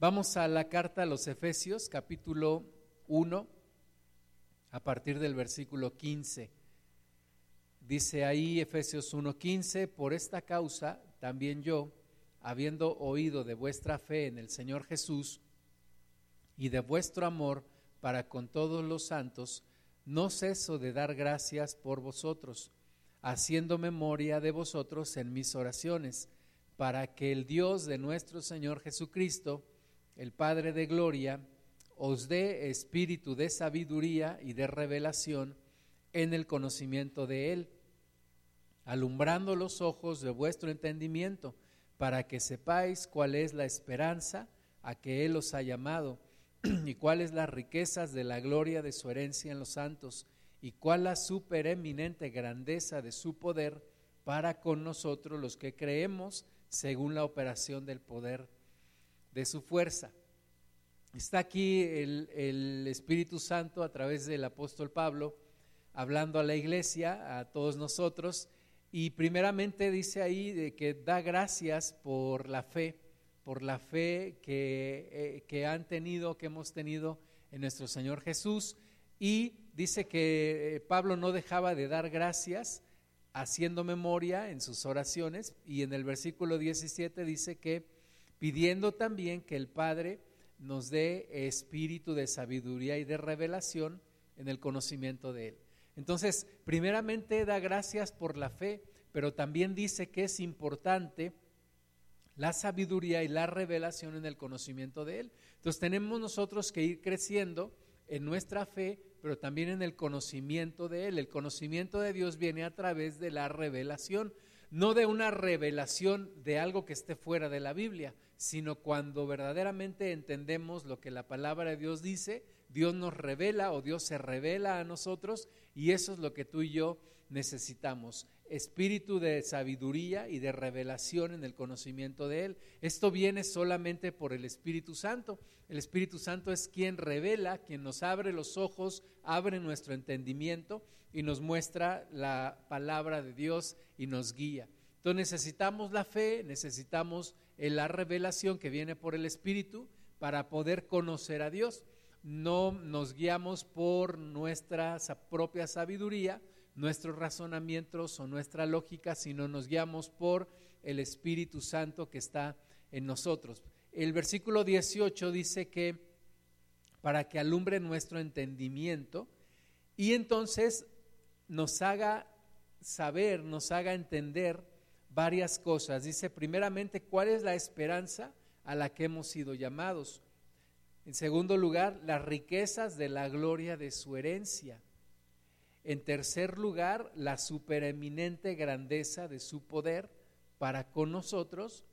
Vamos a la carta a los Efesios, capítulo 1, a partir del versículo 15. Dice ahí Efesios 1:15, por esta causa también yo, habiendo oído de vuestra fe en el Señor Jesús y de vuestro amor para con todos los santos, no ceso de dar gracias por vosotros, haciendo memoria de vosotros en mis oraciones, para que el Dios de nuestro Señor Jesucristo, el Padre de Gloria, os dé espíritu de sabiduría y de revelación en el conocimiento de Él, alumbrando los ojos de vuestro entendimiento, para que sepáis cuál es la esperanza a que Él os ha llamado y cuáles las riquezas de la gloria de su herencia en los santos y cuál la supereminente grandeza de su poder para con nosotros los que creemos según la operación del poder de su fuerza. Está aquí el, el, Espíritu Santo a través del apóstol Pablo hablando a la iglesia, a todos nosotros, y primeramente dice ahí de que da gracias por la fe por la fe que, eh, han tenido, que hemos tenido en nuestro Señor Jesús. Y dice que eh, Pablo no dejaba de dar gracias haciendo memoria en sus oraciones y en el versículo 17 dice que pidiendo también que el Padre nos dé espíritu de sabiduría y de revelación en el conocimiento de Él. Entonces, primeramente da gracias por la fe, pero también dice que es importante la sabiduría y la revelación en el conocimiento de Él. Entonces tenemos nosotros que ir creciendo en nuestra fe, pero también en el conocimiento de Él. El conocimiento de Dios viene a través de la revelación, no de una revelación de algo que esté fuera de la Biblia, sino cuando verdaderamente entendemos lo que la palabra de Dios dice, Dios nos revela o Dios se revela a nosotros y eso es lo que tú y yo necesitamos espíritu de sabiduría y de revelación en el conocimiento de Él. Esto viene solamente por el Espíritu Santo. El Espíritu Santo es quien revela, quien nos abre los ojos, abre nuestro entendimiento y nos muestra la palabra de Dios y nos guía. Entonces necesitamos la fe, necesitamos la revelación que viene por el Espíritu para poder conocer a Dios. No nos guiamos por nuestra propia sabiduría, nuestros razonamientos o nuestra lógica, sino nos guiamos por el Espíritu Santo que está en nosotros. El versículo 18 dice que para que alumbre nuestro entendimiento y entonces nos haga saber, nos haga entender varias cosas. Dice primeramente cuál es la esperanza a la que hemos sido llamados. En segundo lugar, las riquezas de la gloria de su herencia. En tercer lugar, la supereminente grandeza de su poder para con nosotros.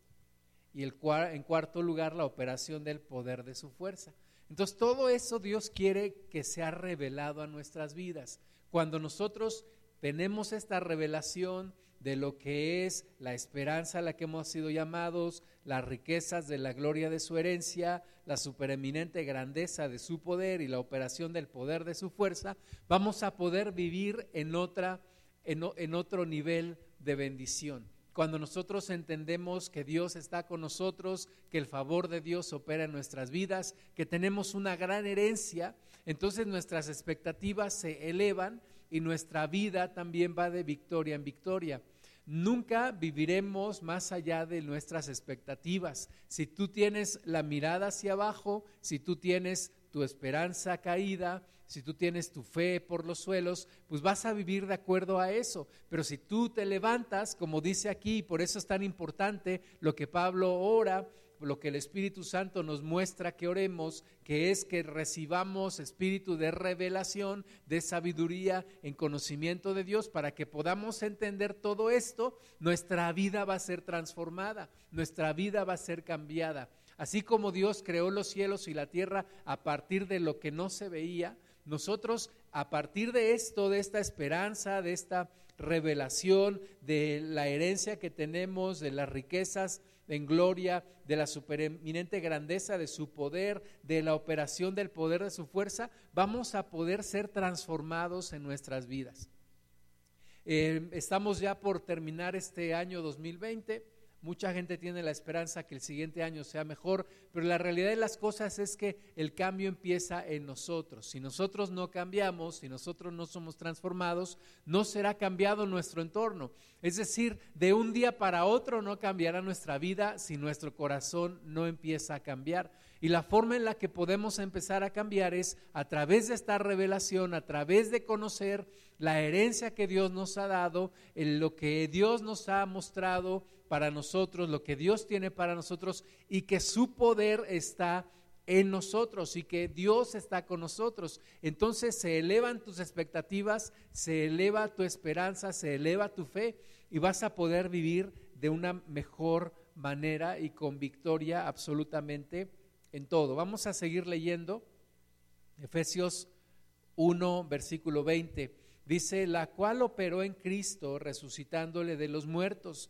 Y el, en cuarto lugar, la operación del poder de su fuerza. Entonces, todo eso Dios quiere que sea revelado a nuestras vidas. Cuando nosotros tenemos esta revelación de lo que es la esperanza a la que hemos sido llamados, las riquezas de la gloria de su herencia, la supereminente grandeza de su poder y la operación del poder de su fuerza, vamos a poder vivir en, otra, en, en otro nivel de bendición. Cuando nosotros entendemos que Dios está con nosotros, que el favor de Dios opera en nuestras vidas, que tenemos una gran herencia, entonces nuestras expectativas se elevan y nuestra vida también va de victoria en victoria. Nunca viviremos más allá de nuestras expectativas. Si tú tienes la mirada hacia abajo, si tú tienes tu esperanza caída, si tú tienes tu fe por los suelos, pues vas a vivir de acuerdo a eso. Pero si tú te levantas, como dice aquí, por eso es tan importante lo que Pablo ora, lo que el Espíritu Santo nos muestra que oremos, que es que recibamos espíritu de revelación, de sabiduría en conocimiento de Dios, para que podamos entender todo esto, nuestra vida va a ser transformada, nuestra vida va a ser cambiada. Así como Dios creó los cielos y la tierra a partir de lo que no se veía, nosotros a partir de esto, de esta esperanza, de esta revelación, de la herencia que tenemos, de las riquezas en gloria, de la supereminente grandeza de su poder, de la operación del poder de su fuerza, vamos a poder ser transformados en nuestras vidas. Eh, estamos ya por terminar este año 2020 Mucha gente tiene la esperanza que el siguiente año sea mejor, pero la realidad de las cosas es que el cambio empieza en nosotros. Si nosotros no cambiamos, si nosotros no somos transformados, no será cambiado nuestro entorno. Es decir, de un día para otro no cambiará nuestra vida si nuestro corazón no empieza a cambiar. Y la forma en la que podemos empezar a cambiar es a través de esta revelación, a través de conocer la herencia que Dios nos ha dado, en lo que Dios nos ha mostrado para nosotros, lo que Dios tiene para nosotros y que su poder está en nosotros y que Dios está con nosotros. Entonces se elevan tus expectativas, se eleva tu esperanza, se eleva tu fe y vas a poder vivir de una mejor manera y con victoria absolutamente en todo. Vamos a seguir leyendo Efesios 1, versículo 20. Dice, la cual operó en Cristo, resucitándole de los muertos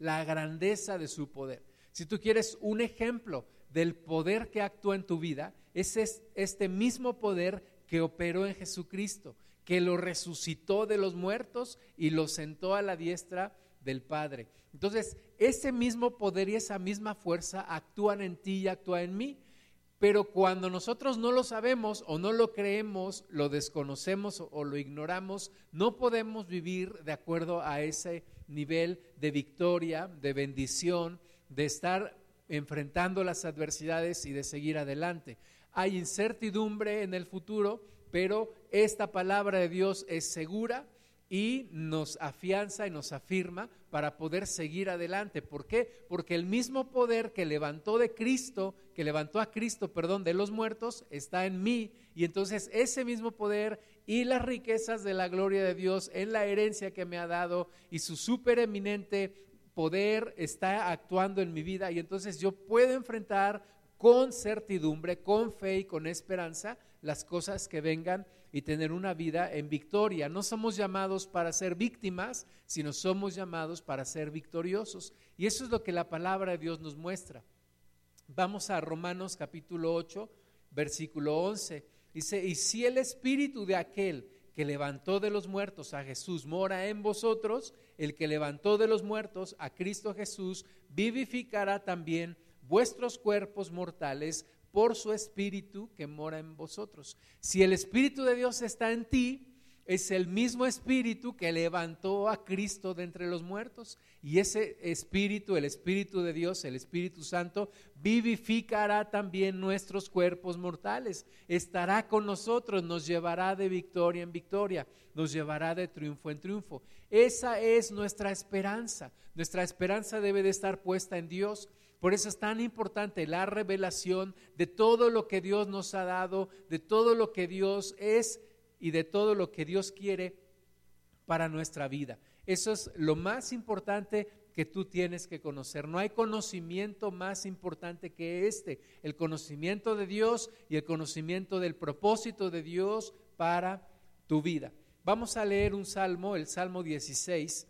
la grandeza de su poder. Si tú quieres un ejemplo del poder que actúa en tu vida, ese es este mismo poder que operó en Jesucristo, que lo resucitó de los muertos y lo sentó a la diestra del Padre. Entonces, ese mismo poder y esa misma fuerza actúan en ti y actúan en mí. Pero cuando nosotros no lo sabemos o no lo creemos, lo desconocemos o, lo ignoramos, no podemos vivir de acuerdo a ese nivel de victoria, de bendición, de estar enfrentando las adversidades y de seguir adelante. Hay incertidumbre en el futuro, pero esta palabra de Dios es segura y nos afianza y nos afirma para poder seguir adelante. ¿Por qué? Porque el mismo poder que levantó de Cristo, que levantó a Cristo, perdón, de los muertos, está en mí. Y entonces ese mismo poder y las riquezas de la gloria de Dios en la herencia que me ha dado y su supereminente poder está actuando en mi vida. Y entonces yo puedo enfrentar con certidumbre, con fe y con esperanza las cosas que vengan y tener una vida en victoria. No somos llamados para ser víctimas, sino somos llamados para ser victoriosos. Y eso es lo que la palabra de Dios nos muestra. Vamos a Romanos capítulo 8, versículo 11. Dice, y si el espíritu de aquel que levantó de los muertos a Jesús mora en vosotros, el que levantó de los muertos a Cristo Jesús vivificará también vuestros cuerpos mortales por su Espíritu que mora en vosotros. Si el Espíritu de Dios está en ti, es el mismo Espíritu que levantó a Cristo de entre los muertos. Y ese Espíritu, el Espíritu de Dios, el Espíritu Santo, vivificará también nuestros cuerpos mortales. Estará con nosotros, nos llevará de victoria en victoria, nos llevará de triunfo en triunfo. Esa es nuestra esperanza. Nuestra esperanza debe de estar puesta en Dios. Por eso es tan importante la revelación de todo lo que Dios nos ha dado, de todo lo que Dios es y de todo lo que Dios quiere para nuestra vida. Eso es lo más importante que tú tienes que conocer. No hay conocimiento más importante que este, el conocimiento de Dios y el conocimiento del propósito de Dios para tu vida. Vamos a leer un salmo, el Salmo 16,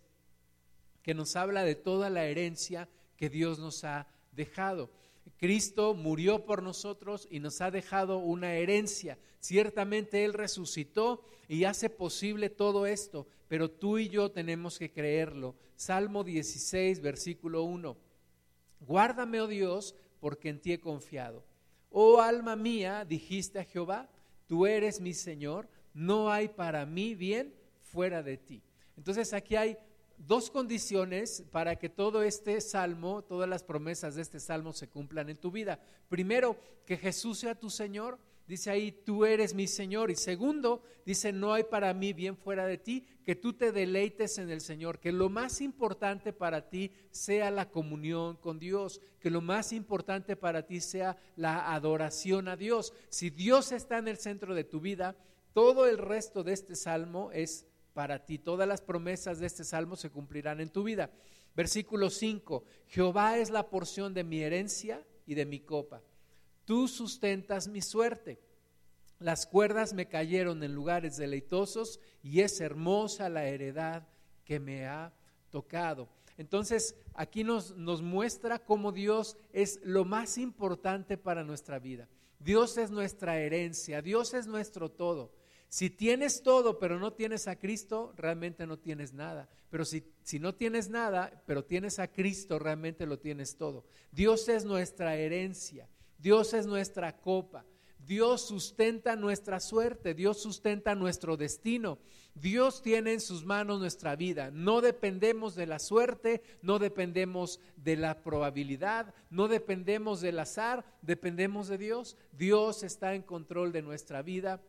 que nos habla de toda la herencia que Dios nos ha dejado. Cristo murió por nosotros y nos ha dejado una herencia. Ciertamente Él resucitó y hace posible todo esto, pero tú y yo tenemos que creerlo. Salmo 16, versículo 1. Guárdame, oh Dios, porque en ti he confiado. Oh alma mía, dijiste a Jehová, tú eres mi Señor, no hay para mí bien fuera de ti. Entonces aquí hay dos condiciones para que todo este salmo, todas las promesas de este salmo se cumplan en tu vida. Primero, que Jesús sea tu Señor. Dice ahí, tú eres mi Señor. Y segundo, dice, no hay para mí bien fuera de ti, que tú te deleites en el Señor, que lo más importante para ti sea la comunión con Dios, que lo más importante para ti sea la adoración a Dios. Si Dios está en el centro de tu vida, todo el resto de este salmo es para ti. Todas las promesas de este salmo se cumplirán en tu vida. Versículo 5, Jehová es la porción de mi herencia y de mi copa. Tú sustentas mi suerte. Las cuerdas me cayeron en lugares deleitosos y es hermosa la heredad que me ha tocado. Entonces, aquí nos, nos muestra cómo Dios es lo más importante para nuestra vida. Dios es nuestra herencia, Dios es nuestro todo. Si tienes todo, pero no tienes a Cristo, realmente no tienes nada. Pero si, si, no tienes nada, pero tienes a Cristo, realmente lo tienes todo. Dios es nuestra herencia, Dios es nuestra copa. Dios sustenta nuestra suerte, Dios sustenta nuestro destino. Dios tiene en sus manos nuestra vida. No dependemos de la suerte, no dependemos de la probabilidad, no dependemos del azar, dependemos de Dios. Dios está en control de nuestra vida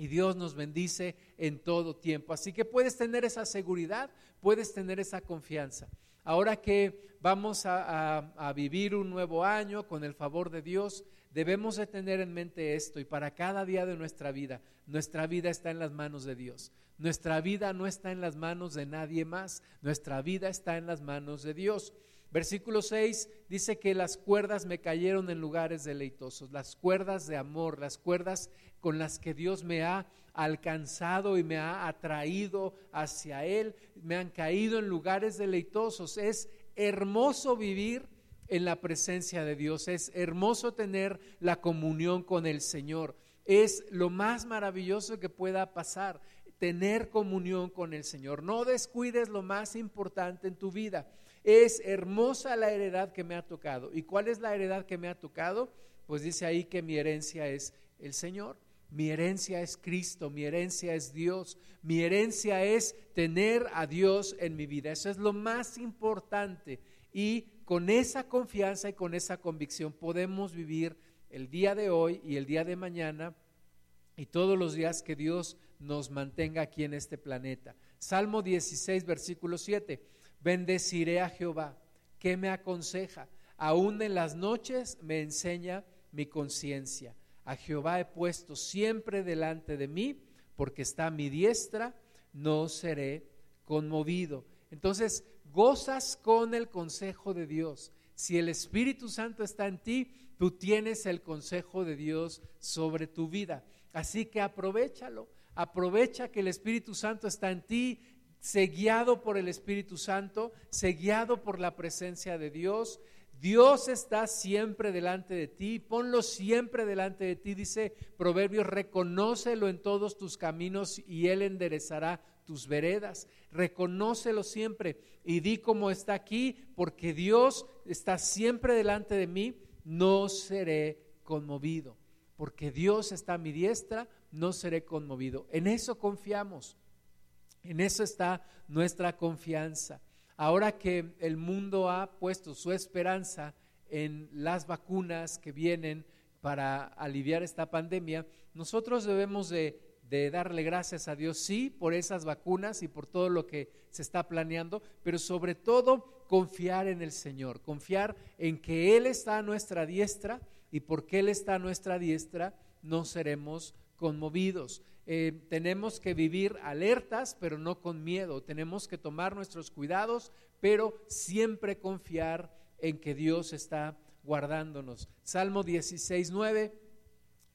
y Dios nos bendice en todo tiempo. Así que puedes tener esa seguridad, puedes tener esa confianza. Ahora que vamos a, vivir un nuevo año con el favor de Dios, debemos de tener en mente esto y para cada día de nuestra vida, nuestra vida está en las manos de Dios. Nuestra vida no está en las manos de nadie más, nuestra vida está en las manos de Dios. Versículo 6 dice que las cuerdas me cayeron en lugares deleitosos, las cuerdas de amor, las cuerdas con las que Dios me ha alcanzado y me ha atraído hacia Él, me han caído en lugares deleitosos. Es hermoso vivir en la presencia de Dios, es hermoso tener la comunión con el Señor, es lo más maravilloso que pueda pasar, tener comunión con el Señor. No descuides lo más importante en tu vida es hermosa la heredad que me ha tocado. ¿Y cuál es la heredad que me ha tocado? Pues dice ahí que mi herencia es el Señor. Mi herencia es Cristo, mi herencia es Dios, mi herencia es tener a Dios en mi vida. Eso es lo más importante. Y con esa confianza y con esa convicción podemos vivir el día de hoy y el día de mañana y todos los días que Dios nos mantenga aquí en este planeta. Salmo 16, versículo 7. Bendeciré a Jehová. ¿Qué me aconseja? Aún en las noches me enseña mi conciencia. A Jehová he puesto siempre delante de mí, porque está a mi diestra, no seré conmovido. Entonces, gozas con el consejo de Dios. Si el Espíritu Santo está en ti, tú tienes el consejo de Dios sobre tu vida. Así que aprovechalo. Aprovecha que el Espíritu Santo está en ti sé guiado por el Espíritu Santo, sé guiado por la presencia de Dios. Dios está siempre delante de ti, ponlo siempre delante de ti, dice Proverbios, reconócelo en todos tus caminos y Él enderezará tus veredas. Reconócelo siempre y di como está aquí, porque Dios está siempre delante de mí, no seré conmovido. Porque Dios está a mi diestra, no seré conmovido. En eso confiamos. En eso está nuestra confianza. Ahora que el mundo ha puesto su esperanza en las vacunas que vienen para aliviar esta pandemia, nosotros debemos de, darle gracias a Dios, sí, por esas vacunas y por todo lo que se está planeando, pero sobre todo confiar en el Señor, confiar en que Él está a nuestra diestra y porque Él está a nuestra diestra no seremos conmovidos. Eh, tenemos que vivir alertas, pero no con miedo. Tenemos que tomar nuestros cuidados, pero siempre confiar en que Dios está guardándonos. Salmo 16, 9.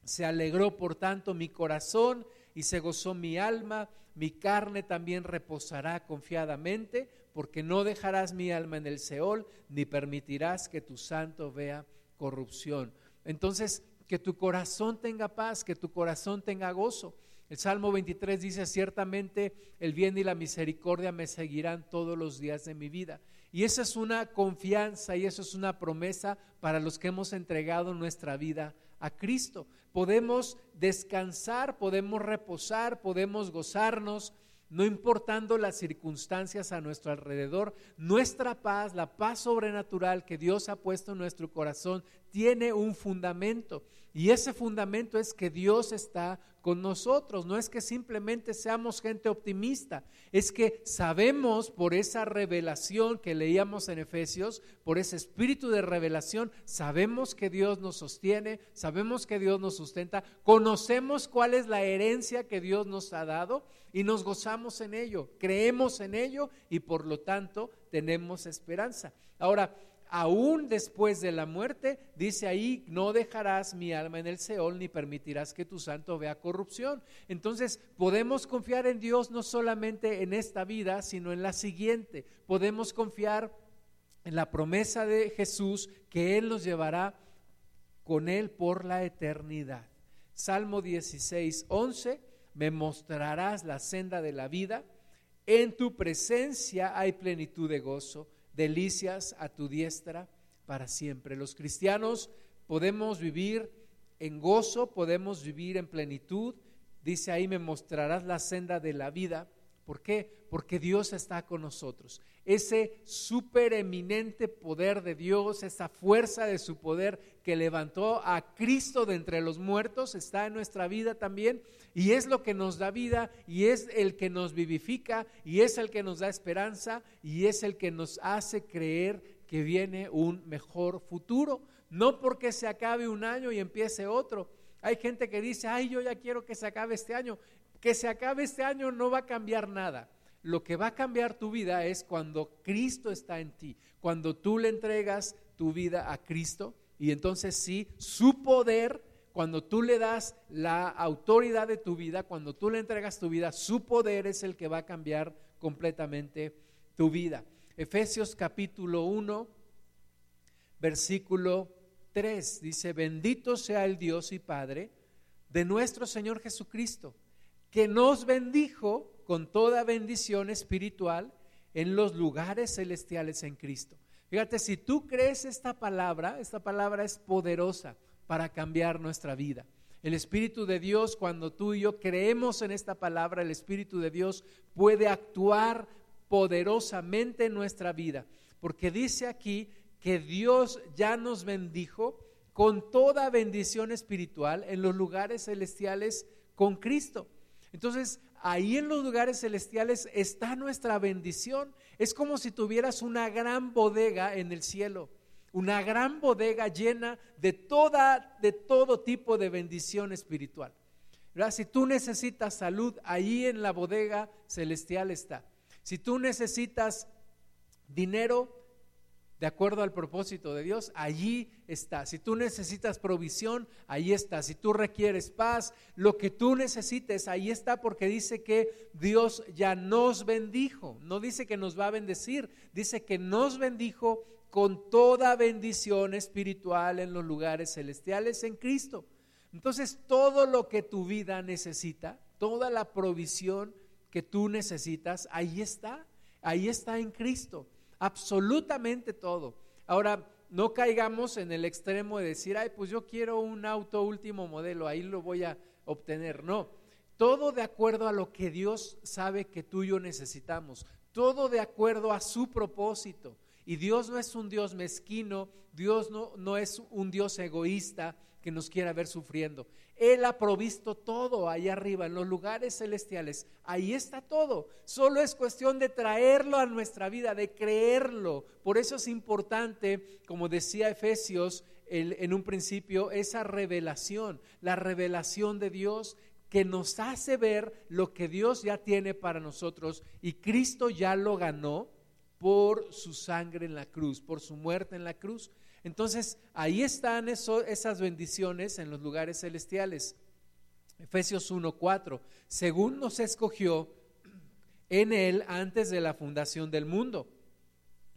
Se alegró por tanto mi corazón y se gozó mi alma, mi carne también reposará confiadamente, porque no dejarás mi alma en el Seol, ni permitirás que tu santo vea corrupción. Entonces, que tu corazón tenga paz, que tu corazón tenga gozo. El Salmo 23 dice, ciertamente el bien y la misericordia me seguirán todos los días de mi vida. Y esa es una confianza y eso es una promesa para los que hemos entregado nuestra vida a Cristo. Podemos descansar, podemos reposar, podemos gozarnos, no importando las circunstancias a nuestro alrededor. Nuestra paz, la paz sobrenatural que Dios ha puesto en nuestro corazón, tiene un fundamento Y ese fundamento es que Dios está con nosotros. No es que simplemente seamos gente optimista, es que sabemos por esa revelación que leíamos en Efesios, por ese espíritu de revelación, sabemos que Dios nos sostiene, sabemos que Dios nos sustenta, conocemos cuál es la herencia que Dios nos ha dado y nos gozamos en ello, creemos en ello y por lo tanto tenemos esperanza. Ahora, aún después de la muerte, dice ahí, no dejarás mi alma en el Seol ni permitirás que tu santo vea corrupción. Entonces, podemos confiar en Dios no solamente en esta vida, sino en la siguiente. Podemos confiar en la promesa de Jesús que Él nos llevará con Él por la eternidad. Salmo 16, 11, me mostrarás la senda de la vida, en tu presencia hay plenitud de gozo delicias a tu diestra para siempre. Los cristianos podemos vivir en gozo, podemos vivir en plenitud. Dice ahí, me mostrarás la senda de la vida. ¿Por qué? Porque Dios está con nosotros. Ese supereminente poder de Dios, esa fuerza de su poder que levantó a Cristo de entre los muertos, está en nuestra vida también. Y es lo que nos da vida y es el que nos vivifica y es el que nos da esperanza y es el que nos hace creer que viene un mejor futuro. No porque se acabe un año y empiece otro. Hay gente que dice, ay, yo ya quiero que se acabe este año que se acabe este año no va a cambiar nada. Lo que va a cambiar tu vida es cuando Cristo está en ti, cuando tú le entregas tu vida a Cristo y entonces sí, su poder, cuando tú le das la autoridad de tu vida, cuando tú le entregas tu vida, su poder es el que va a cambiar completamente tu vida. Efesios capítulo 1, versículo 3 dice, bendito sea el Dios y Padre de nuestro Señor Jesucristo que nos bendijo con toda bendición espiritual en los lugares celestiales en Cristo. Fíjate, si tú crees esta palabra, esta palabra es poderosa para cambiar nuestra vida. El Espíritu de Dios, cuando tú y yo creemos en esta palabra, el Espíritu de Dios puede actuar poderosamente en nuestra vida. Porque dice aquí que Dios ya nos bendijo con toda bendición espiritual en los lugares celestiales con Cristo. Entonces, ahí en los lugares celestiales está nuestra bendición. Es como si tuvieras una gran bodega en el cielo, una gran bodega llena de toda de todo tipo de bendición espiritual. Si tú necesitas salud, ahí en la bodega celestial está. Si tú necesitas dinero, de acuerdo al propósito de Dios, allí está. Si tú necesitas provisión, ahí está. Si tú requieres paz, lo que tú necesites, ahí está porque dice que Dios ya nos bendijo. No dice que nos va a bendecir, dice que nos bendijo con toda bendición espiritual en los lugares celestiales en Cristo. Entonces, todo lo que tu vida necesita, toda la provisión que tú necesitas, ahí está. Ahí está en Cristo absolutamente todo. Ahora, no caigamos en el extremo de decir, ay, pues yo quiero un auto último modelo, ahí lo voy a obtener. No, todo de acuerdo a lo que Dios sabe que tú y yo necesitamos, todo de acuerdo a su propósito. Y Dios no es un Dios mezquino, Dios no, no es un Dios egoísta que nos quiera ver sufriendo. Él ha provisto todo ahí arriba, en los lugares celestiales. Ahí está todo. Solo es cuestión de traerlo a nuestra vida, de creerlo. Por eso es importante, como decía Efesios en un principio, esa revelación, la revelación de Dios que nos hace ver lo que Dios ya tiene para nosotros y Cristo ya lo ganó por su sangre en la cruz, por su muerte en la cruz. Entonces, ahí están esas bendiciones en los lugares celestiales. Efesios 1:4, según nos escogió en él antes de la fundación del mundo,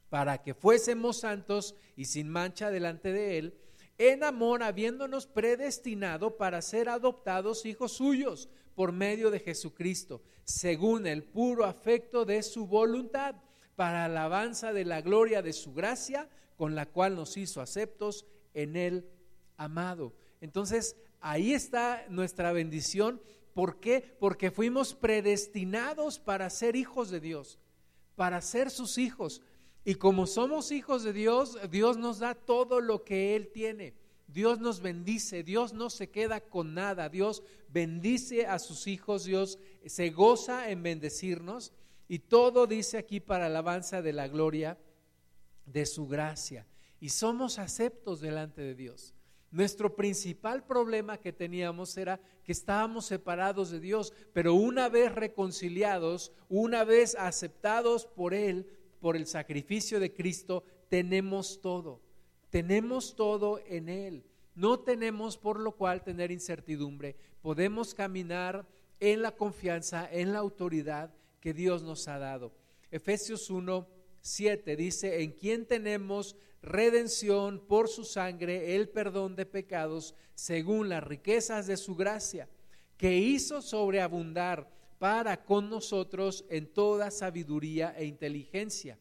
para que fuésemos santos y sin mancha delante de él, en amor habiéndonos predestinado para ser adoptados hijos suyos por medio de Jesucristo, según el puro afecto de su voluntad, para alabanza de la gloria de su gracia, con la cual nos hizo aceptos en el amado. Entonces, ahí está nuestra bendición. ¿Por qué? Porque fuimos predestinados para ser hijos de Dios, para ser sus hijos. Y como somos hijos de Dios, Dios nos da todo lo que Él tiene. Dios nos bendice, Dios no se queda con nada, Dios bendice a sus hijos, Dios se goza en bendecirnos y todo dice aquí para alabanza de la gloria de su gracia. Y somos aceptos delante de Dios. Nuestro principal problema que teníamos era que estábamos separados de Dios, pero una vez reconciliados, una vez aceptados por Él, por el sacrificio de Cristo, tenemos todo. Tenemos todo en Él. No tenemos por lo cual tener incertidumbre. Podemos caminar en la confianza, en la autoridad que Dios nos ha dado. Efesios 1, 7 dice, en quien tenemos redención por su sangre, el perdón de pecados, según las riquezas de su gracia, que hizo sobreabundar para con nosotros en toda sabiduría e inteligencia,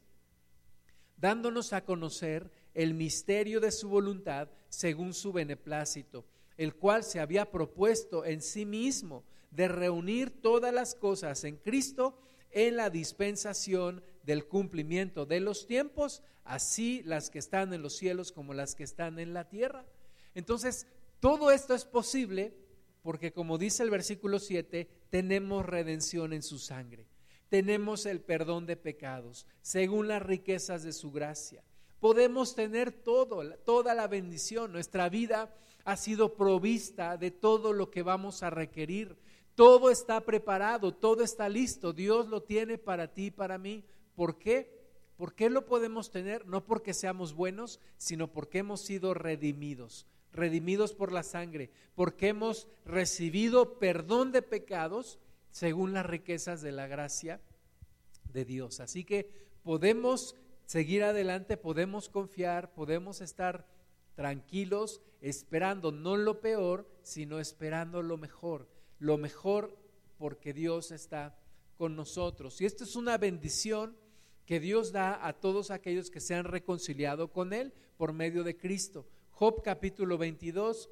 dándonos a conocer el misterio de su voluntad según su beneplácito, el cual se había propuesto en sí mismo de reunir todas las cosas en Cristo en la dispensación del cumplimiento de los tiempos, así las que están en los cielos como las que están en la tierra. Entonces, todo esto es posible porque como dice el versículo 7, tenemos redención en su sangre, tenemos el perdón de pecados, según las riquezas de su gracia. Podemos tener todo, toda la bendición, nuestra vida ha sido provista de todo lo que vamos a requerir. Todo está preparado, todo está listo. Dios lo tiene para ti y para mí. ¿Por qué? ¿Por qué lo podemos tener? No porque seamos buenos, sino porque hemos sido redimidos, redimidos por la sangre, porque hemos recibido perdón de pecados según las riquezas de la gracia de Dios. Así que podemos seguir adelante, podemos confiar, podemos estar tranquilos, esperando no lo peor, sino esperando lo mejor. Lo mejor porque Dios está con nosotros. Y esto es una bendición que Dios da a todos aquellos que se han reconciliado con Él por medio de Cristo. Job capítulo 22,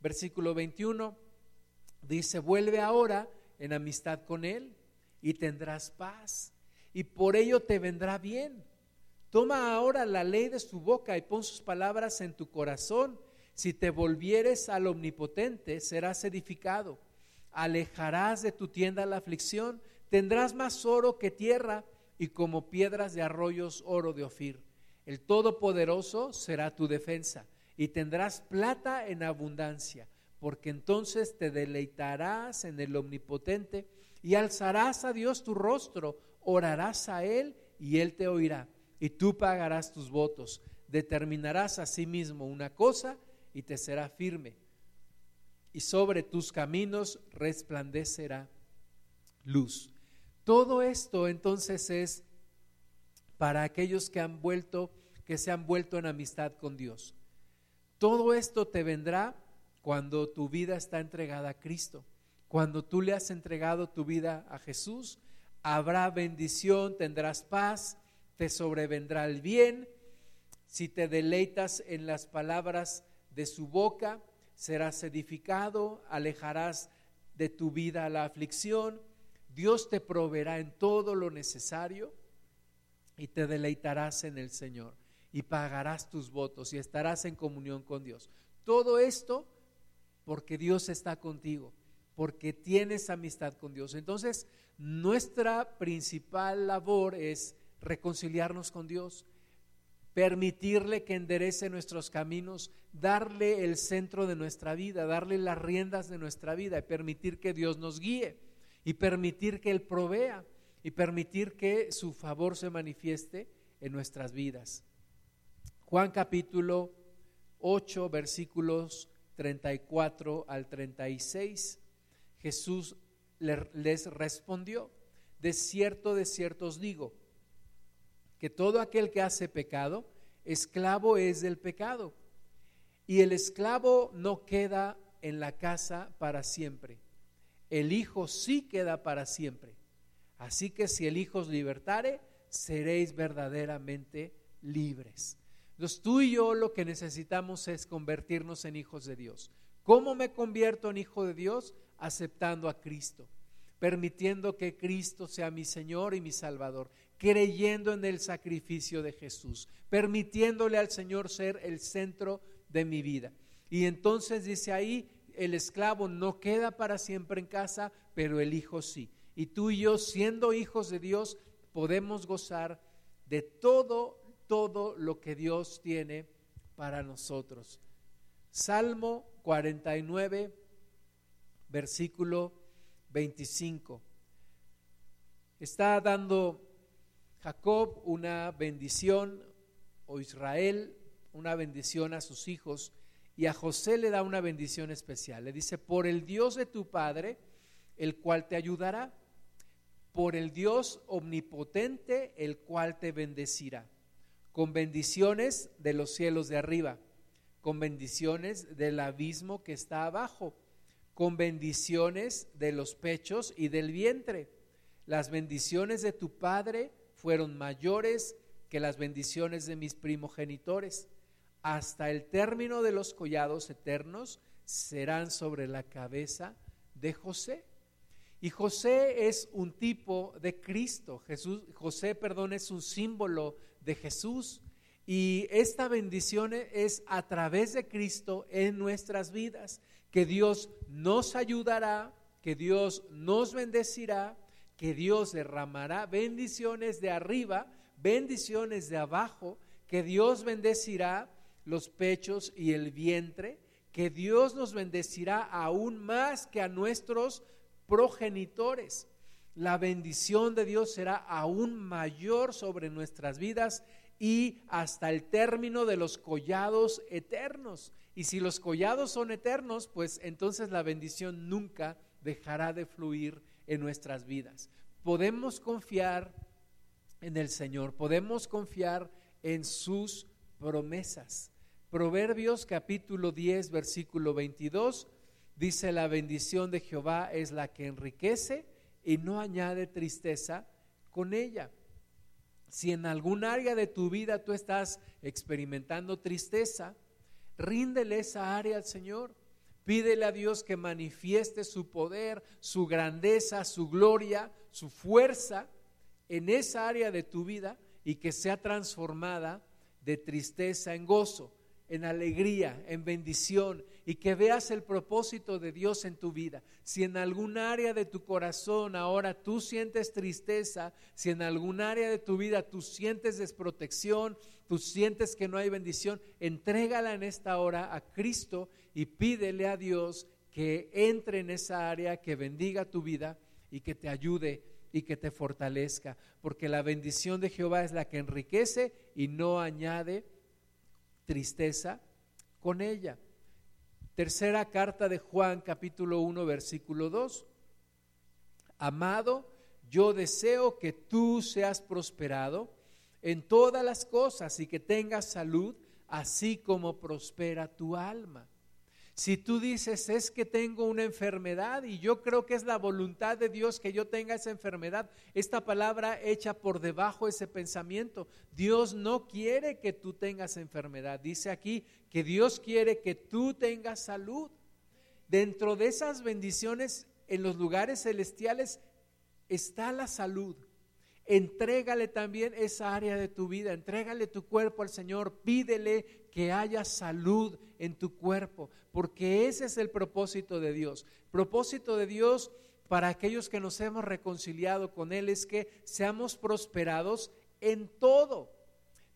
versículo 21, dice, vuelve ahora en amistad con Él y tendrás paz, y por ello te vendrá bien. Toma ahora la ley de su boca y pon sus palabras en tu corazón. Si te volvieres al omnipotente, serás edificado. Alejarás de tu tienda la aflicción, tendrás más oro que tierra y como piedras de arroyos oro de Ofir. El Todopoderoso será tu defensa y tendrás plata en abundancia, porque entonces te deleitarás en el Omnipotente y alzarás a Dios tu rostro, orarás a Él y Él te oirá, y tú pagarás tus votos, determinarás a sí mismo una cosa y te será firme, y sobre tus caminos resplandecerá luz. Todo esto entonces es para aquellos que han vuelto, que se han vuelto en amistad con Dios. Todo esto te vendrá cuando tu vida está entregada a Cristo. Cuando tú le has entregado tu vida a Jesús, habrá bendición, tendrás paz, te sobrevendrá el bien. Si te deleitas en las palabras de su boca, serás edificado, alejarás de tu vida la aflicción Dios te proveerá en todo lo necesario y te deleitarás en el Señor y pagarás tus votos y estarás en comunión con Dios. Todo esto porque Dios está contigo, porque tienes amistad con Dios. Entonces, nuestra principal labor es reconciliarnos con Dios, permitirle que enderece nuestros caminos, darle el centro de nuestra vida, darle las riendas de nuestra vida y permitir que Dios nos guíe y permitir que Él provea y permitir que su favor se manifieste en nuestras vidas. Juan capítulo 8 versículos 34 al 36, Jesús les respondió, de cierto, de cierto os digo, que todo aquel que hace pecado, esclavo es del pecado, y el esclavo no queda en la casa para siempre el Hijo sí queda para siempre. Así que si el Hijo os libertare, seréis verdaderamente libres. Entonces tú y yo lo que necesitamos es convertirnos en hijos de Dios. ¿Cómo me convierto en hijo de Dios? Aceptando a Cristo, permitiendo que Cristo sea mi Señor y mi Salvador, creyendo en el sacrificio de Jesús, permitiéndole al Señor ser el centro de mi vida. Y entonces dice ahí, el esclavo no queda para siempre en casa, pero el hijo sí. Y tú y yo, siendo hijos de Dios, podemos gozar de todo, todo lo que Dios tiene para nosotros. Salmo 49, versículo 25. Está dando Jacob una bendición, o Israel una bendición a sus hijos, y a José le da una bendición especial. Le dice, por el Dios de tu Padre, el cual te ayudará, por el Dios omnipotente, el cual te bendecirá, con bendiciones de los cielos de arriba, con bendiciones del abismo que está abajo, con bendiciones de los pechos y del vientre. Las bendiciones de tu Padre fueron mayores que las bendiciones de mis primogenitores hasta el término de los collados eternos serán sobre la cabeza de José. Y José es un tipo de Cristo. Jesús, José, perdón, es un símbolo de Jesús. Y esta bendición es a través de Cristo en nuestras vidas, que Dios nos ayudará, que Dios nos bendecirá, que Dios derramará bendiciones de arriba, bendiciones de abajo, que Dios bendecirá los pechos y el vientre, que Dios nos bendecirá aún más que a nuestros progenitores. La bendición de Dios será aún mayor sobre nuestras vidas y hasta el término de los collados eternos. Y si los collados son eternos, pues entonces la bendición nunca dejará de fluir en nuestras vidas. Podemos confiar en el Señor, podemos confiar en sus promesas. Proverbios capítulo 10, versículo 22, dice, la bendición de Jehová es la que enriquece y no añade tristeza con ella. Si en algún área de tu vida tú estás experimentando tristeza, ríndele esa área al Señor. Pídele a Dios que manifieste su poder, su grandeza, su gloria, su fuerza en esa área de tu vida y que sea transformada de tristeza en gozo en alegría, en bendición y que veas el propósito de Dios en tu vida. Si en algún área de tu corazón ahora tú sientes tristeza, si en algún área de tu vida tú sientes desprotección, tú sientes que no hay bendición, entrégala en esta hora a Cristo y pídele a Dios que entre en esa área, que bendiga tu vida y que te ayude y que te fortalezca, porque la bendición de Jehová es la que enriquece y no añade tristeza con ella. Tercera carta de Juan, capítulo 1, versículo 2. Amado, yo deseo que tú seas prosperado en todas las cosas y que tengas salud, así como prospera tu alma. Si tú dices, es que tengo una enfermedad y yo creo que es la voluntad de Dios que yo tenga esa enfermedad, esta palabra echa por debajo ese pensamiento. Dios no quiere que tú tengas enfermedad. Dice aquí que Dios quiere que tú tengas salud. Dentro de esas bendiciones en los lugares celestiales está la salud. Entrégale también esa área de tu vida, entrégale tu cuerpo al Señor, pídele que haya salud en tu cuerpo, porque ese es el propósito de Dios. Propósito de Dios para aquellos que nos hemos reconciliado con Él es que seamos prosperados en todo.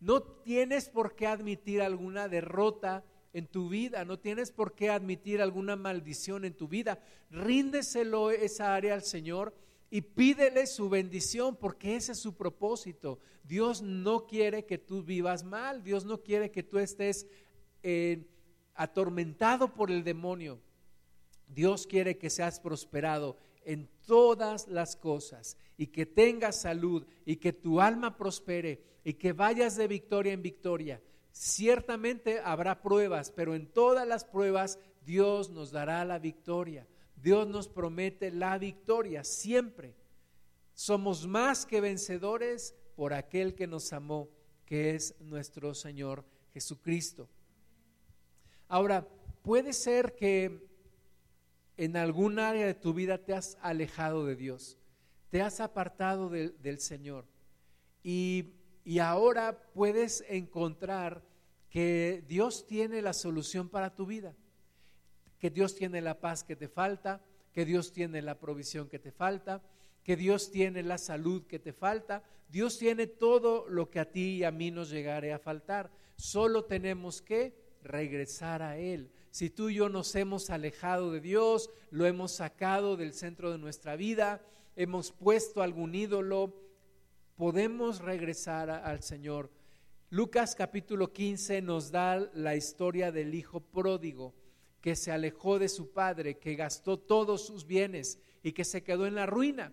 No tienes por qué admitir alguna derrota en tu vida, no tienes por qué admitir alguna maldición en tu vida. Ríndeselo esa área al Señor y pídele su bendición porque ese es su propósito. Dios no quiere que tú vivas mal, Dios no quiere que tú estés eh, atormentado por el demonio. Dios quiere que seas prosperado en todas las cosas y que tengas salud y que tu alma prospere y que vayas de victoria en victoria. Ciertamente habrá pruebas, pero en todas las pruebas Dios nos dará la victoria. Dios nos promete la victoria siempre. Somos más que vencedores por aquel que nos amó, que es nuestro Señor Jesucristo. Ahora, puede ser que en algún área de tu vida te has alejado de Dios, te has apartado del Señor y, y ahora puedes encontrar que Dios tiene la solución para tu vida, que Dios tiene la paz que te falta, que Dios tiene la provisión que te falta, que Dios tiene la salud que te falta, Dios tiene todo lo que a ti y a mí nos llegare a faltar. Solo tenemos que regresar a Él. Si tú y yo nos hemos alejado de Dios, lo hemos sacado del centro de nuestra vida, hemos puesto algún ídolo, podemos regresar al Señor. Lucas capítulo 15 nos da la historia del hijo pródigo que se alejó de su padre, que gastó todos sus bienes y que se quedó en la ruina.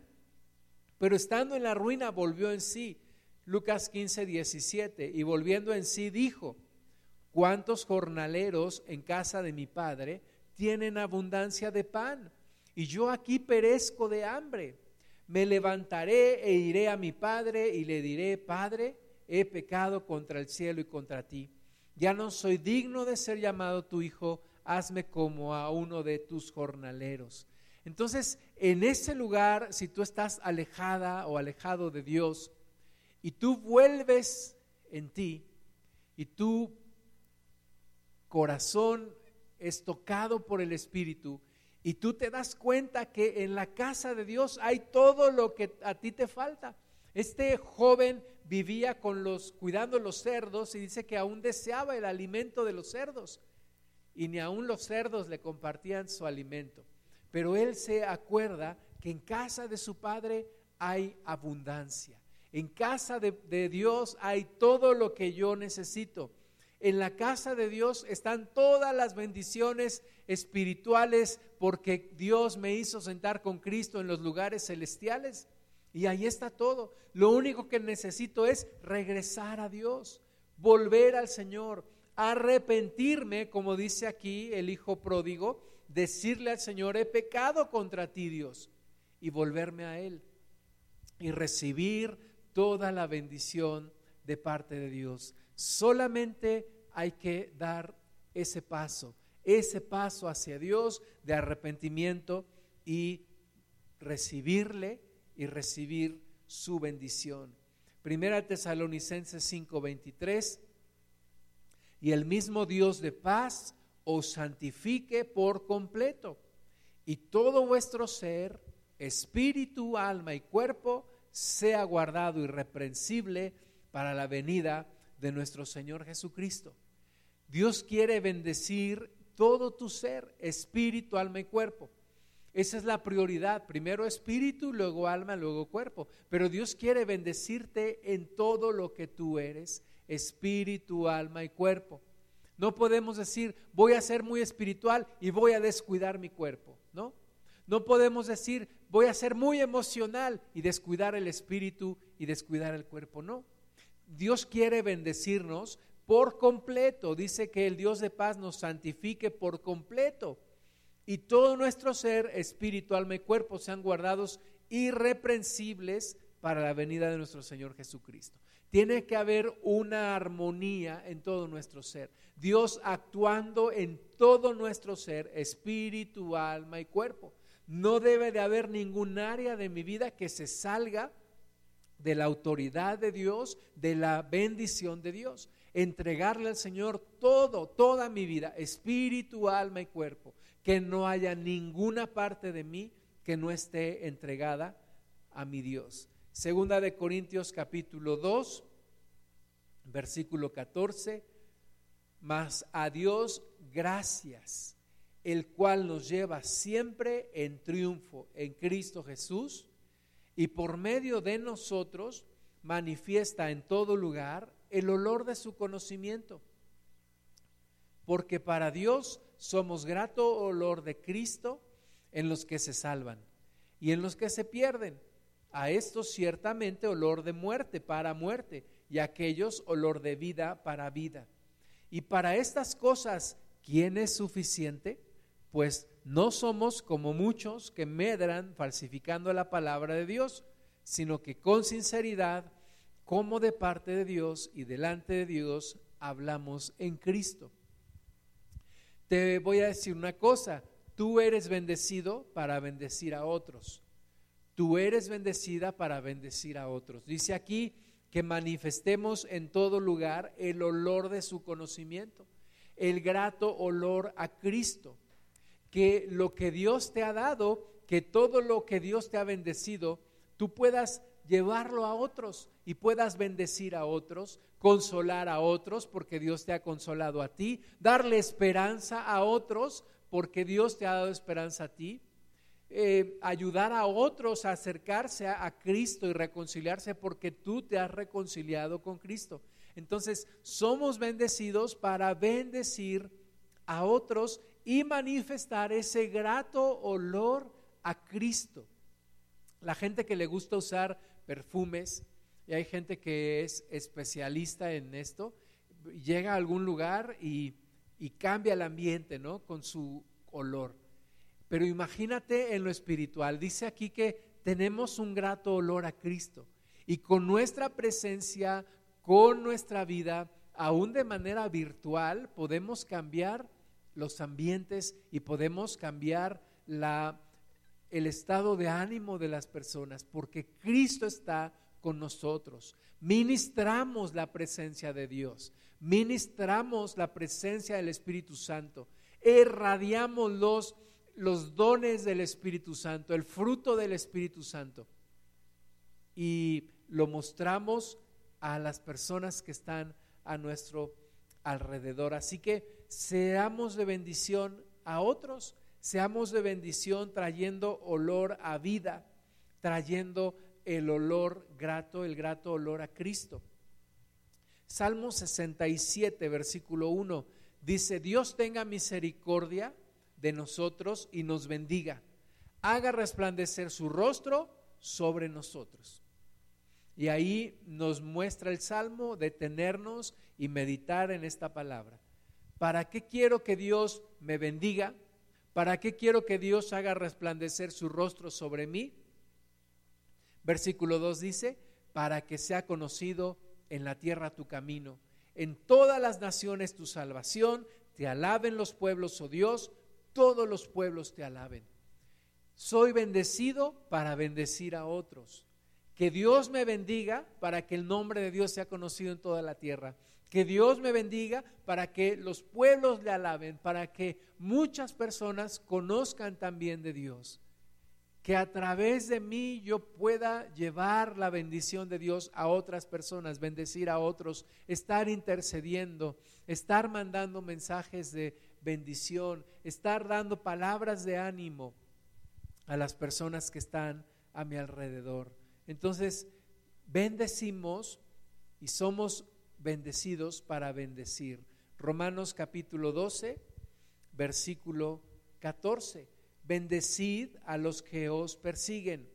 Pero estando en la ruina volvió en sí. Lucas 15, 17. Y volviendo en sí dijo, ¿cuántos jornaleros en casa de mi padre tienen abundancia de pan? Y yo aquí perezco de hambre. Me levantaré e iré a mi padre y le diré, Padre, he pecado contra el cielo y contra ti. Ya no soy digno de ser llamado tu hijo, hazme como a uno de tus jornaleros. Entonces, en ese lugar, si tú estás alejada o alejado de Dios y tú vuelves en ti y tu corazón es tocado por el Espíritu y tú te das cuenta que en la casa de Dios hay todo lo que a ti te falta. Este joven vivía con los cuidando los cerdos y dice que aún deseaba el alimento de los cerdos y ni aún los cerdos le compartían su alimento. Pero él se acuerda que en casa de su padre hay abundancia. En casa de, Dios hay todo lo que yo necesito. En la casa de Dios están todas las bendiciones espirituales porque Dios me hizo sentar con Cristo en los lugares celestiales. Y ahí está todo. Lo único que necesito es regresar a Dios, volver al Señor, arrepentirme, como dice aquí el Hijo pródigo, decirle al Señor, he pecado contra ti Dios, y volverme a Él y recibir toda la bendición de parte de Dios. Solamente hay que dar ese paso, ese paso hacia Dios de arrepentimiento y recibirle y recibir su bendición. Primera Tesalonicenses 5:23 y el mismo Dios de paz os santifique por completo, y todo vuestro ser, espíritu, alma y cuerpo, sea guardado irreprensible para la venida de nuestro Señor Jesucristo. Dios quiere bendecir todo tu ser, espíritu, alma y cuerpo. Esa es la prioridad. Primero espíritu, luego alma, luego cuerpo. Pero Dios quiere bendecirte en todo lo que tú eres, espíritu, alma y cuerpo. No podemos decir, voy a ser muy espiritual y voy a descuidar mi cuerpo, ¿no? No podemos decir, voy a ser muy emocional y descuidar el espíritu y descuidar el cuerpo, no. Dios quiere bendecirnos por completo. Dice que el Dios de paz nos santifique por completo. Y todo nuestro ser, espíritu, alma y cuerpo sean guardados irreprensibles para la venida de nuestro Señor Jesucristo. Tiene que haber una armonía en todo nuestro ser. Dios actuando en todo nuestro ser, espíritu, alma y cuerpo. No debe de haber ningún área de mi vida que se salga de la autoridad de Dios, de la bendición de Dios. Entregarle al Señor todo, toda mi vida, espíritu, alma y cuerpo. Que no haya ninguna parte de mí que no esté entregada a mi Dios. Segunda de Corintios capítulo 2, versículo 14, mas a Dios gracias, el cual nos lleva siempre en triunfo en Cristo Jesús y por medio de nosotros manifiesta en todo lugar el olor de su conocimiento. Porque para Dios somos grato olor de Cristo en los que se salvan y en los que se pierden a estos ciertamente olor de muerte para muerte y a aquellos olor de vida para vida. Y para estas cosas, ¿quién es suficiente? Pues no somos como muchos que medran falsificando la palabra de Dios, sino que con sinceridad, como de parte de Dios y delante de Dios, hablamos en Cristo. Te voy a decir una cosa, tú eres bendecido para bendecir a otros tú eres bendecida para bendecir a otros. Dice aquí que manifestemos en todo lugar el olor de su conocimiento, el grato olor a Cristo, que lo que Dios te ha dado, que todo lo que Dios te ha bendecido, tú puedas llevarlo a otros y puedas bendecir a otros, consolar a otros porque Dios te ha consolado a ti, darle esperanza a otros porque Dios te ha dado esperanza a ti, eh, ayudar a otros a acercarse a, a Cristo y reconciliarse porque tú te has reconciliado con Cristo. Entonces, somos bendecidos para bendecir a otros y manifestar ese grato olor a Cristo. La gente que le gusta usar perfumes, y hay gente que es especialista en esto, llega a algún lugar y, y cambia el ambiente, ¿no? Con su olor. Pero imagínate en lo espiritual, dice aquí que tenemos un grato olor a Cristo. Y con nuestra presencia, con nuestra vida, aún de manera virtual, podemos cambiar los ambientes y podemos cambiar la, el estado de ánimo de las personas, porque Cristo está con nosotros. Ministramos la presencia de Dios, ministramos la presencia del Espíritu Santo, irradiamos los los dones del Espíritu Santo, el fruto del Espíritu Santo. Y lo mostramos a las personas que están a nuestro alrededor. Así que seamos de bendición a otros, seamos de bendición trayendo olor a vida, trayendo el olor grato, el grato olor a Cristo. Salmo 67, versículo 1, dice, Dios tenga misericordia de nosotros y nos bendiga. Haga resplandecer su rostro sobre nosotros. Y ahí nos muestra el Salmo detenernos y meditar en esta palabra. ¿Para qué quiero que Dios me bendiga? ¿Para qué quiero que Dios haga resplandecer su rostro sobre mí? Versículo 2 dice, para que sea conocido en la tierra tu camino, en todas las naciones tu salvación, te alaben los pueblos, oh Dios, todos los pueblos te alaben. Soy bendecido para bendecir a otros. Que Dios me bendiga para que el nombre de Dios sea conocido en toda la tierra. Que Dios me bendiga para que los pueblos le alaben, para que muchas personas conozcan también de Dios. Que a través de mí yo pueda llevar la bendición de Dios a otras personas, bendecir a otros, estar intercediendo, estar mandando mensajes de bendición, estar dando palabras de ánimo a las personas que están a mi alrededor. Entonces, bendecimos y somos bendecidos para bendecir. Romanos capítulo 12, versículo 14. Bendecid a los que os persiguen.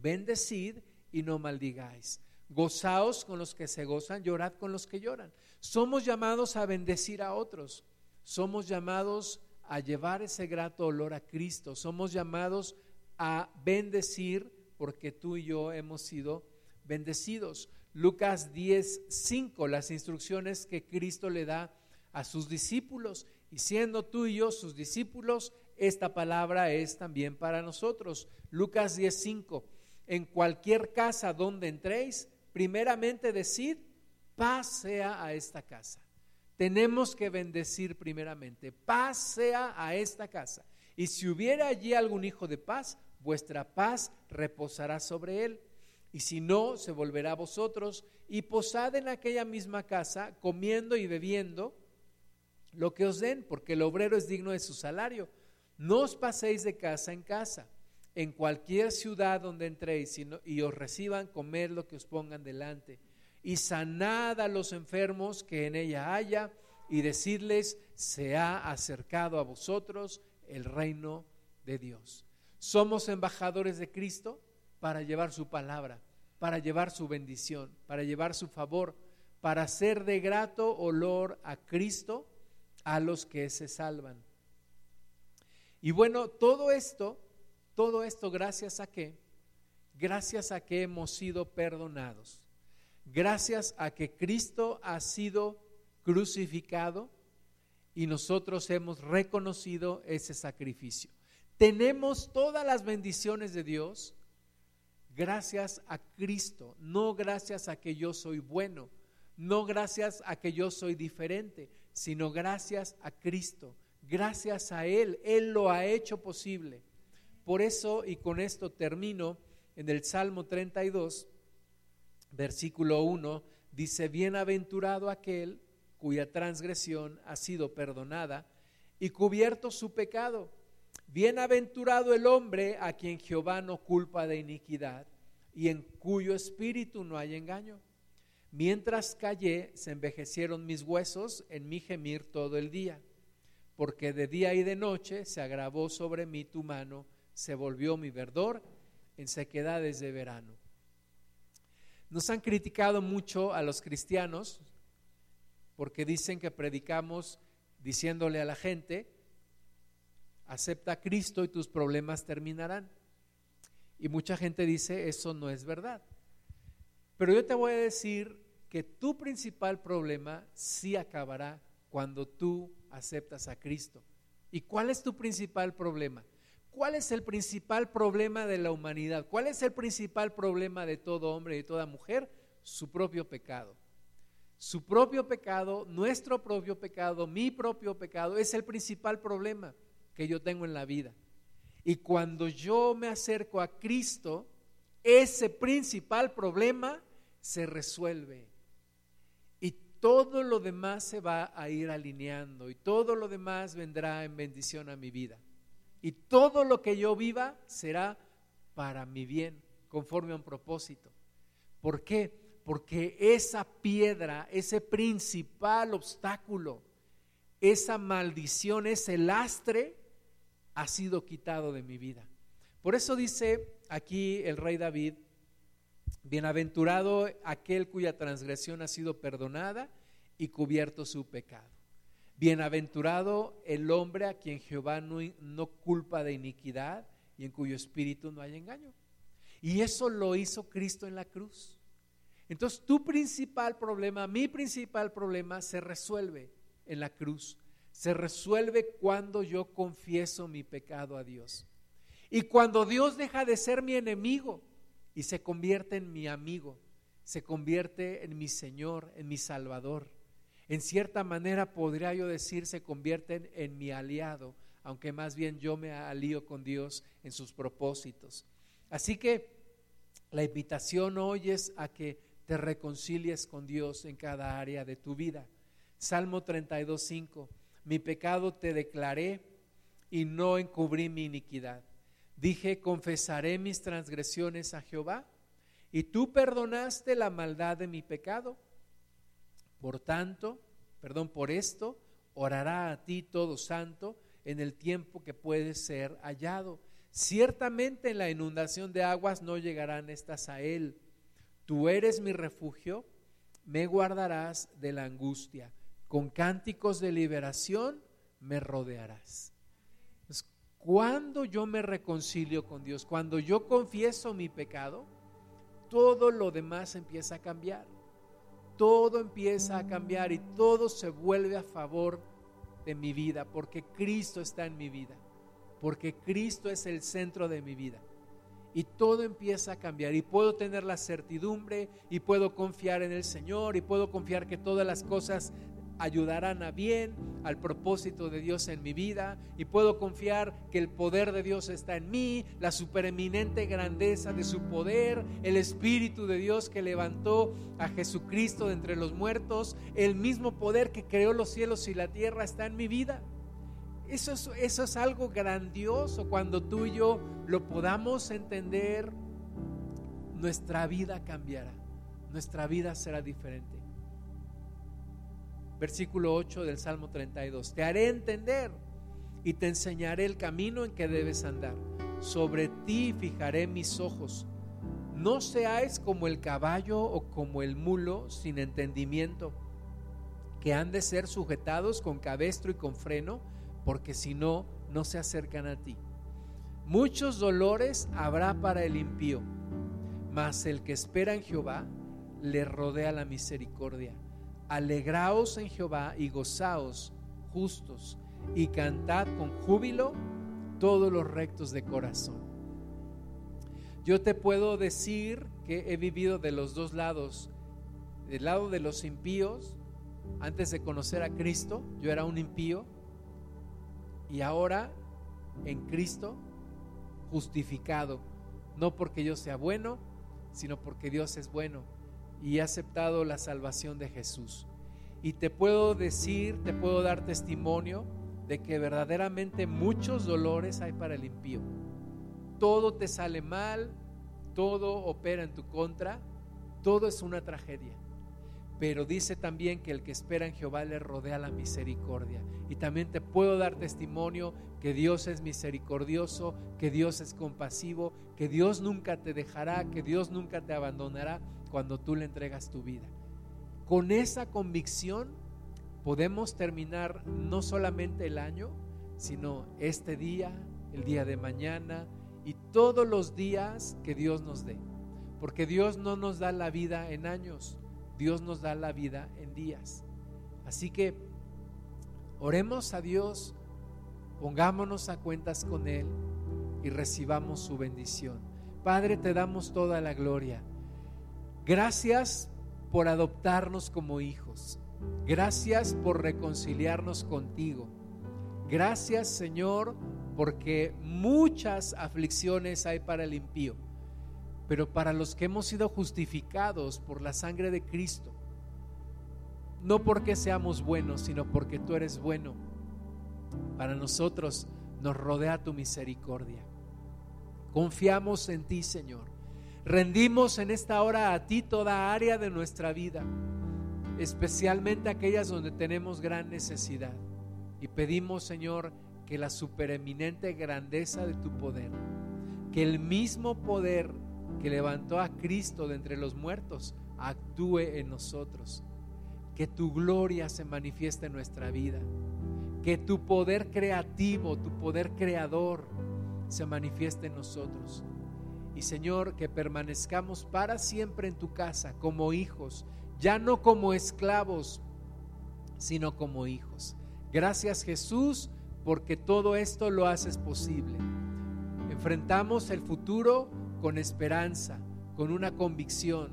Bendecid y no maldigáis. Gozaos con los que se gozan, llorad con los que lloran. Somos llamados a bendecir a otros somos llamados a llevar ese grato olor a Cristo, somos llamados a bendecir porque tú y yo hemos sido bendecidos. Lucas 10, 5, las instrucciones que Cristo le da a sus discípulos. Y siendo tú y yo sus discípulos, esta palabra es también para nosotros. Lucas 10, 5, en cualquier casa donde entréis, primeramente decid, paz sea a esta casa tenemos que bendecir primeramente. Paz sea a esta casa. Y si hubiera allí algún hijo de paz, vuestra paz reposará sobre él. Y si no, se volverá a vosotros y posad en aquella misma casa, comiendo y bebiendo lo que os den, porque el obrero es digno de su salario. No os paséis de casa en casa. En cualquier ciudad donde entréis y os reciban, comed lo que os pongan delante y sanad a los enfermos que en ella haya, y decirles, se ha acercado a vosotros el reino de Dios. Somos embajadores de Cristo para llevar su palabra, para llevar su bendición, para llevar su favor, para hacer de grato olor a Cristo a los que se salvan. Y bueno, todo esto, todo esto gracias a qué? Gracias a que hemos sido perdonados gracias a que Cristo ha sido crucificado y nosotros hemos reconocido ese sacrificio. Tenemos todas las bendiciones de Dios gracias a Cristo, no gracias a que yo soy bueno, no gracias a que yo soy diferente, sino gracias a Cristo, gracias a Él, Él lo ha hecho posible. Por eso, y con esto termino, en el Salmo 32, versículo 1, dice, bienaventurado aquel cuya transgresión ha sido perdonada y cubierto su pecado. Bienaventurado el hombre a quien Jehová no culpa de iniquidad y en cuyo espíritu no hay engaño. Mientras callé, se envejecieron mis huesos en mi gemir todo el día, porque de día y de noche se agravó sobre mí tu mano, se volvió mi verdor en sequedades de verano. Nos han criticado mucho a los cristianos porque dicen que predicamos diciéndole a la gente, acepta a Cristo y tus problemas terminarán. Y mucha gente dice, eso no es verdad. Pero yo te voy a decir que tu principal problema sí acabará cuando tú aceptas a Cristo. ¿Y cuál es tu principal problema? ¿Cuál es el principal problema de la humanidad? ¿Cuál es el principal problema de todo hombre y toda mujer? Su propio pecado. Su propio pecado, nuestro propio pecado, mi propio pecado es el principal problema que yo tengo en la vida. Y cuando yo me acerco a Cristo, ese principal problema se resuelve. Y todo lo demás se va a ir alineando y todo lo demás vendrá en bendición a mi vida. Y todo lo que yo viva será para mi bien, conforme a un propósito. ¿Por qué? Porque esa piedra, ese principal obstáculo, esa maldición, ese lastre, ha sido quitado de mi vida. Por eso dice aquí el rey David, bienaventurado aquel cuya transgresión ha sido perdonada y cubierto su pecado. Bienaventurado el hombre a quien Jehová no, culpa de iniquidad y en cuyo espíritu no hay engaño. Y eso lo hizo Cristo en la cruz. Entonces tu principal problema, mi principal problema se resuelve en la cruz se resuelve cuando yo confieso mi pecado a Dios. Y cuando Dios deja de ser mi enemigo y se convierte en mi amigo, se convierte en mi Señor, en mi Salvador. En cierta manera podría yo decir se convierte en, mi aliado, aunque más bien yo me alío con Dios en sus propósitos. Así que la invitación hoy es a que te reconcilies con Dios en cada área de tu vida. Salmo 32, 5 mi pecado te declaré y no encubrí mi iniquidad. Dije, confesaré mis transgresiones a Jehová y tú perdonaste la maldad de mi pecado. Por tanto, perdón, por esto, orará a ti todo santo en el tiempo que puede ser hallado. Ciertamente en la inundación de aguas no llegarán estas a él. Tú eres mi refugio, me guardarás de la angustia con cánticos de liberación me rodearás. cuando yo me reconcilio con Dios, cuando yo confieso mi pecado, todo lo demás empieza a cambiar. Todo empieza a cambiar y todo se vuelve a favor de mi vida, porque Cristo está en mi vida, porque Cristo es el centro de mi vida. Y todo empieza a cambiar y puedo tener la certidumbre y puedo confiar en el Señor y puedo confiar que todas las cosas ayudarán a bien al propósito de Dios en mi vida y puedo confiar que el poder de Dios está en mí, la supereminente grandeza de su poder, el Espíritu de Dios que levantó a Jesucristo de entre los muertos, el mismo poder que creó los cielos y la tierra está en mi vida. Eso es, eso es algo grandioso cuando tú y yo lo podamos entender, nuestra vida cambiará, nuestra vida será diferente versículo 8 del Salmo 32. Te haré entender y te enseñaré el camino en que debes andar. Sobre ti fijaré mis ojos. No seáis como el caballo o como el mulo sin entendimiento, que han de ser sujetados con cabestro y con freno, porque si no, no se acercan a ti. Muchos dolores habrá para el impío, mas el que espera en Jehová le rodea la misericordia Alegraos en Jehová y gozaos justos y cantad con júbilo todos los rectos de corazón. Yo te puedo decir que he vivido de los dos lados, del lado de los impíos, antes de conocer a Cristo, yo era un impío, y ahora en Cristo, justificado, no porque yo sea bueno, sino porque Dios es bueno y he aceptado la salvación de Jesús. Y te puedo decir, te puedo dar testimonio de que verdaderamente muchos dolores hay para el impío. Todo te sale mal, todo opera en tu contra, todo es una tragedia. Pero dice también que el que espera en Jehová le rodea la misericordia. Y también te puedo dar testimonio que Dios es misericordioso, que Dios es compasivo, que Dios nunca te dejará, que Dios nunca te abandonará cuando tú le entregas tu vida. Con esa convicción podemos terminar no solamente el año, sino este día, el día de mañana y todos los días que Dios nos dé. Porque Dios no nos da la vida en años, Dios nos da la vida en días. Así que oremos a Dios, pongámonos a cuentas con Él y recibamos su bendición. Padre, te damos toda la gloria. Gracias por adoptarnos como hijos. Gracias por reconciliarnos contigo. Gracias Señor porque muchas aflicciones hay para el impío pero para los que hemos sido justificados por la sangre de Cristo, no porque seamos buenos, sino porque tú eres bueno, para nosotros nos rodea tu misericordia. Confiamos en ti, Señor. Rendimos en esta hora a ti toda área de nuestra vida, especialmente aquellas donde tenemos gran necesidad. Y pedimos, Señor, que la supereminente grandeza de tu poder, que el mismo poder que levantó a Cristo de entre los muertos actúe en nosotros. Que tu gloria se manifieste en nuestra vida. Que tu poder creativo, tu poder creador se manifieste en nosotros. Y Señor, que permanezcamos para siempre en tu casa como hijos, ya no como esclavos, sino como hijos. Gracias Jesús, porque todo esto lo haces posible. Enfrentamos el futuro con esperanza, con una convicción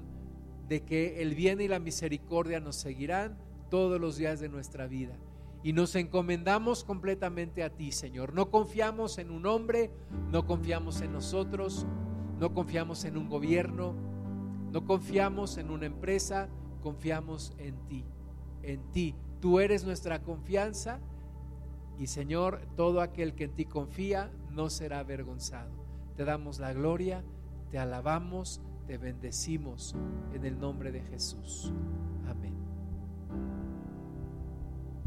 de que el bien y la misericordia nos seguirán todos los días de nuestra vida. Y nos encomendamos completamente a ti, Señor. No confiamos en un hombre, no confiamos en nosotros, no confiamos en un gobierno, no confiamos en una empresa, confiamos en ti, en ti. Tú eres nuestra confianza y Señor, todo aquel que en ti confía no será avergonzado. Te damos la gloria te alabamos, te bendecimos en el nombre de Jesús.